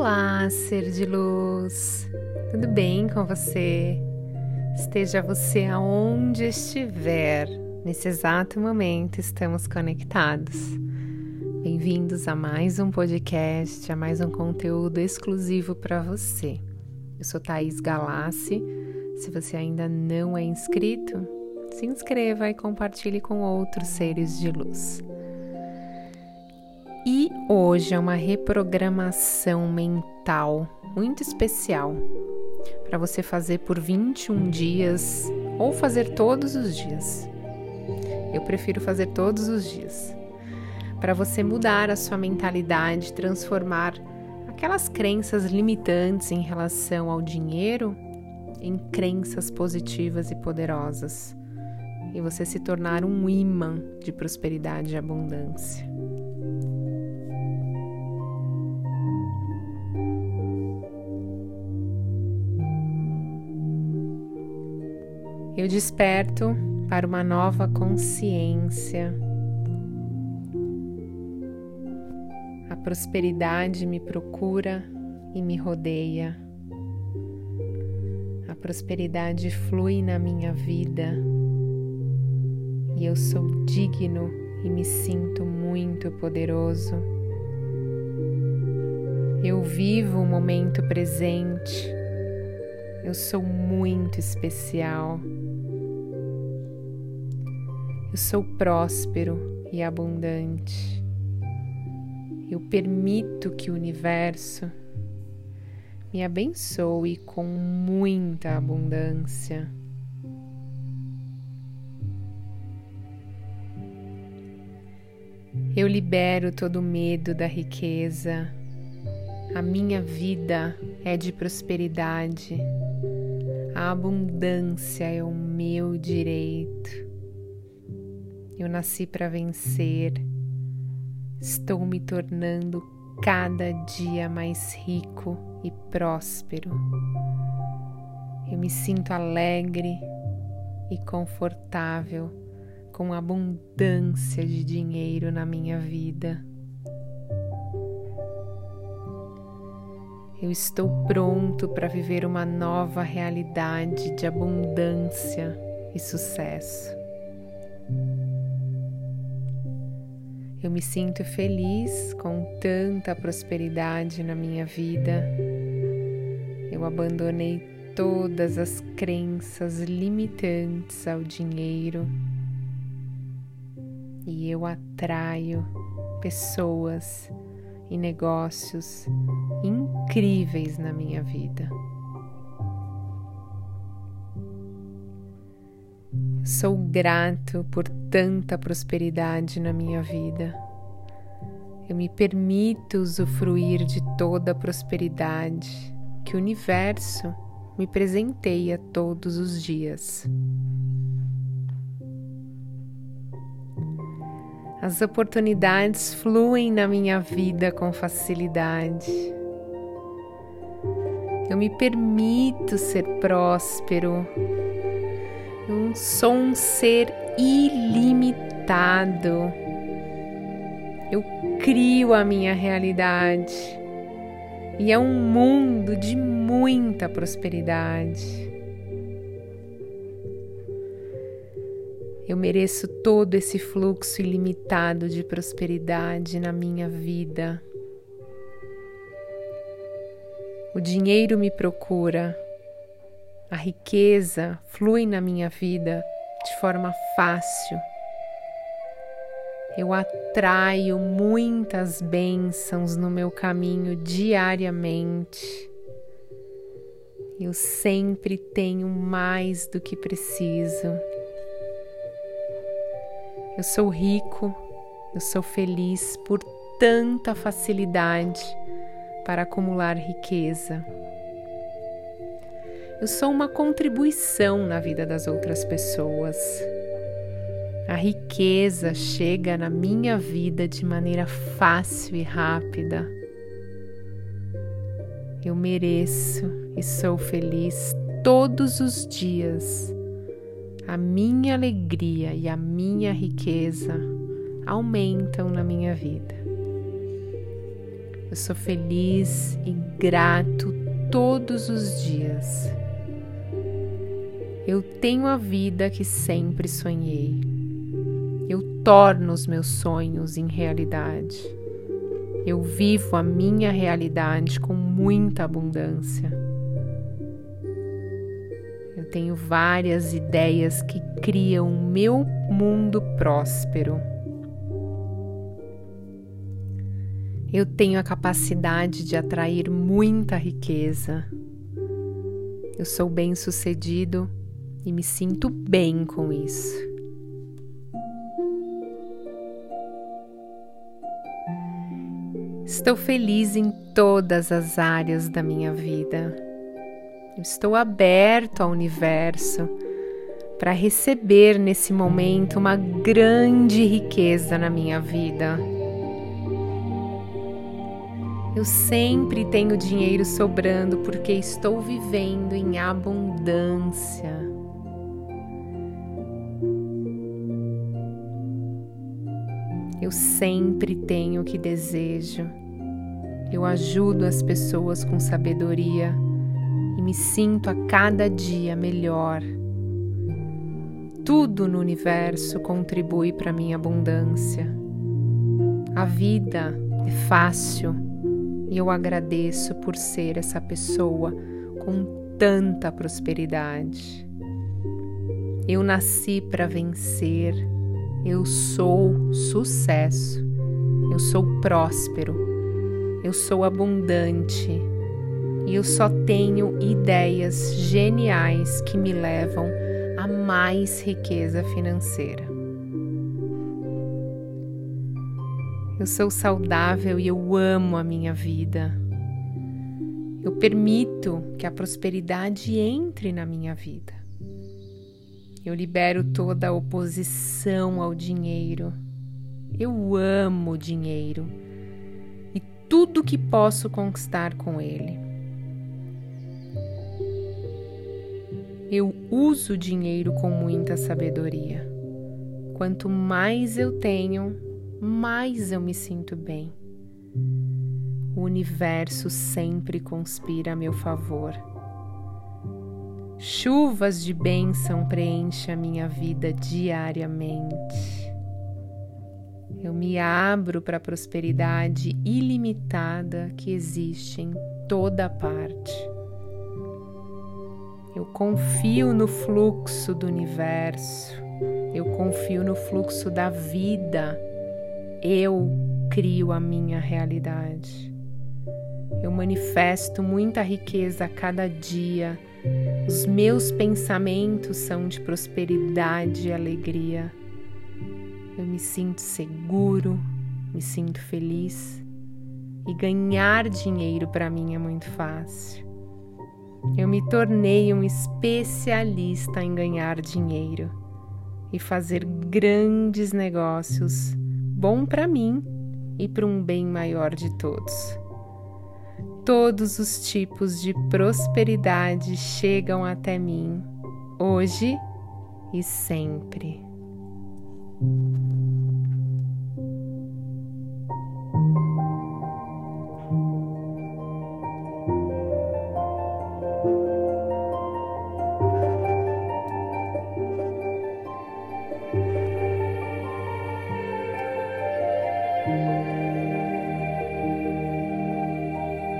Olá, ser de luz, tudo bem com você? Esteja você aonde estiver, nesse exato momento estamos conectados. Bem-vindos a mais um podcast, a mais um conteúdo exclusivo para você. Eu sou Thaís Galassi. Se você ainda não é inscrito, se inscreva e compartilhe com outros seres de luz. E hoje é uma reprogramação mental muito especial para você fazer por 21 dias ou fazer todos os dias. Eu prefiro fazer todos os dias. Para você mudar a sua mentalidade, transformar aquelas crenças limitantes em relação ao dinheiro em crenças positivas e poderosas e você se tornar um imã de prosperidade e abundância. Eu desperto para uma nova consciência. A prosperidade me procura e me rodeia. A prosperidade flui na minha vida e eu sou digno e me sinto muito poderoso. Eu vivo o momento presente. Eu sou muito especial. Eu sou próspero e abundante. Eu permito que o universo me abençoe com muita abundância. Eu libero todo medo da riqueza. A minha vida é de prosperidade. A abundância é o meu direito. Eu nasci para vencer. Estou me tornando cada dia mais rico e próspero. Eu me sinto alegre e confortável com abundância de dinheiro na minha vida. Eu estou pronto para viver uma nova realidade de abundância e sucesso. Eu me sinto feliz com tanta prosperidade na minha vida. Eu abandonei todas as crenças limitantes ao dinheiro e eu atraio pessoas e negócios incríveis na minha vida. Sou grato por tanta prosperidade na minha vida. Eu me permito usufruir de toda a prosperidade que o universo me presenteia todos os dias. As oportunidades fluem na minha vida com facilidade. Eu me permito ser próspero eu sou um ser ilimitado. Eu crio a minha realidade e é um mundo de muita prosperidade. Eu mereço todo esse fluxo ilimitado de prosperidade na minha vida. O dinheiro me procura a riqueza flui na minha vida de forma fácil. Eu atraio muitas bênçãos no meu caminho diariamente. Eu sempre tenho mais do que preciso. Eu sou rico, eu sou feliz por tanta facilidade para acumular riqueza. Eu sou uma contribuição na vida das outras pessoas. A riqueza chega na minha vida de maneira fácil e rápida. Eu mereço e sou feliz todos os dias. A minha alegria e a minha riqueza aumentam na minha vida. Eu sou feliz e grato todos os dias. Eu tenho a vida que sempre sonhei. Eu torno os meus sonhos em realidade. Eu vivo a minha realidade com muita abundância. Eu tenho várias ideias que criam o meu mundo próspero. Eu tenho a capacidade de atrair muita riqueza. Eu sou bem-sucedido e me sinto bem com isso. Estou feliz em todas as áreas da minha vida. Estou aberto ao universo para receber nesse momento uma grande riqueza na minha vida. Eu sempre tenho dinheiro sobrando porque estou vivendo em abundância. Eu sempre tenho o que desejo. Eu ajudo as pessoas com sabedoria e me sinto a cada dia melhor. Tudo no universo contribui para minha abundância. A vida é fácil e eu agradeço por ser essa pessoa com tanta prosperidade. Eu nasci para vencer, eu sou sucesso, eu sou próspero, eu sou abundante e eu só tenho ideias geniais que me levam a mais riqueza financeira. Eu sou saudável e eu amo a minha vida. Eu permito que a prosperidade entre na minha vida. Eu libero toda a oposição ao dinheiro. Eu amo o dinheiro e tudo que posso conquistar com ele. Eu uso o dinheiro com muita sabedoria. Quanto mais eu tenho, mais eu me sinto bem. O universo sempre conspira a meu favor. Chuvas de bênção preenchem a minha vida diariamente. Eu me abro para a prosperidade ilimitada que existe em toda parte. Eu confio no fluxo do universo, eu confio no fluxo da vida eu crio a minha realidade. Eu manifesto muita riqueza a cada dia. Os meus pensamentos são de prosperidade e alegria. Eu me sinto seguro, me sinto feliz. E ganhar dinheiro para mim é muito fácil. Eu me tornei um especialista em ganhar dinheiro e fazer grandes negócios bom para mim e para um bem maior de todos. Todos os tipos de prosperidade chegam até mim, hoje e sempre.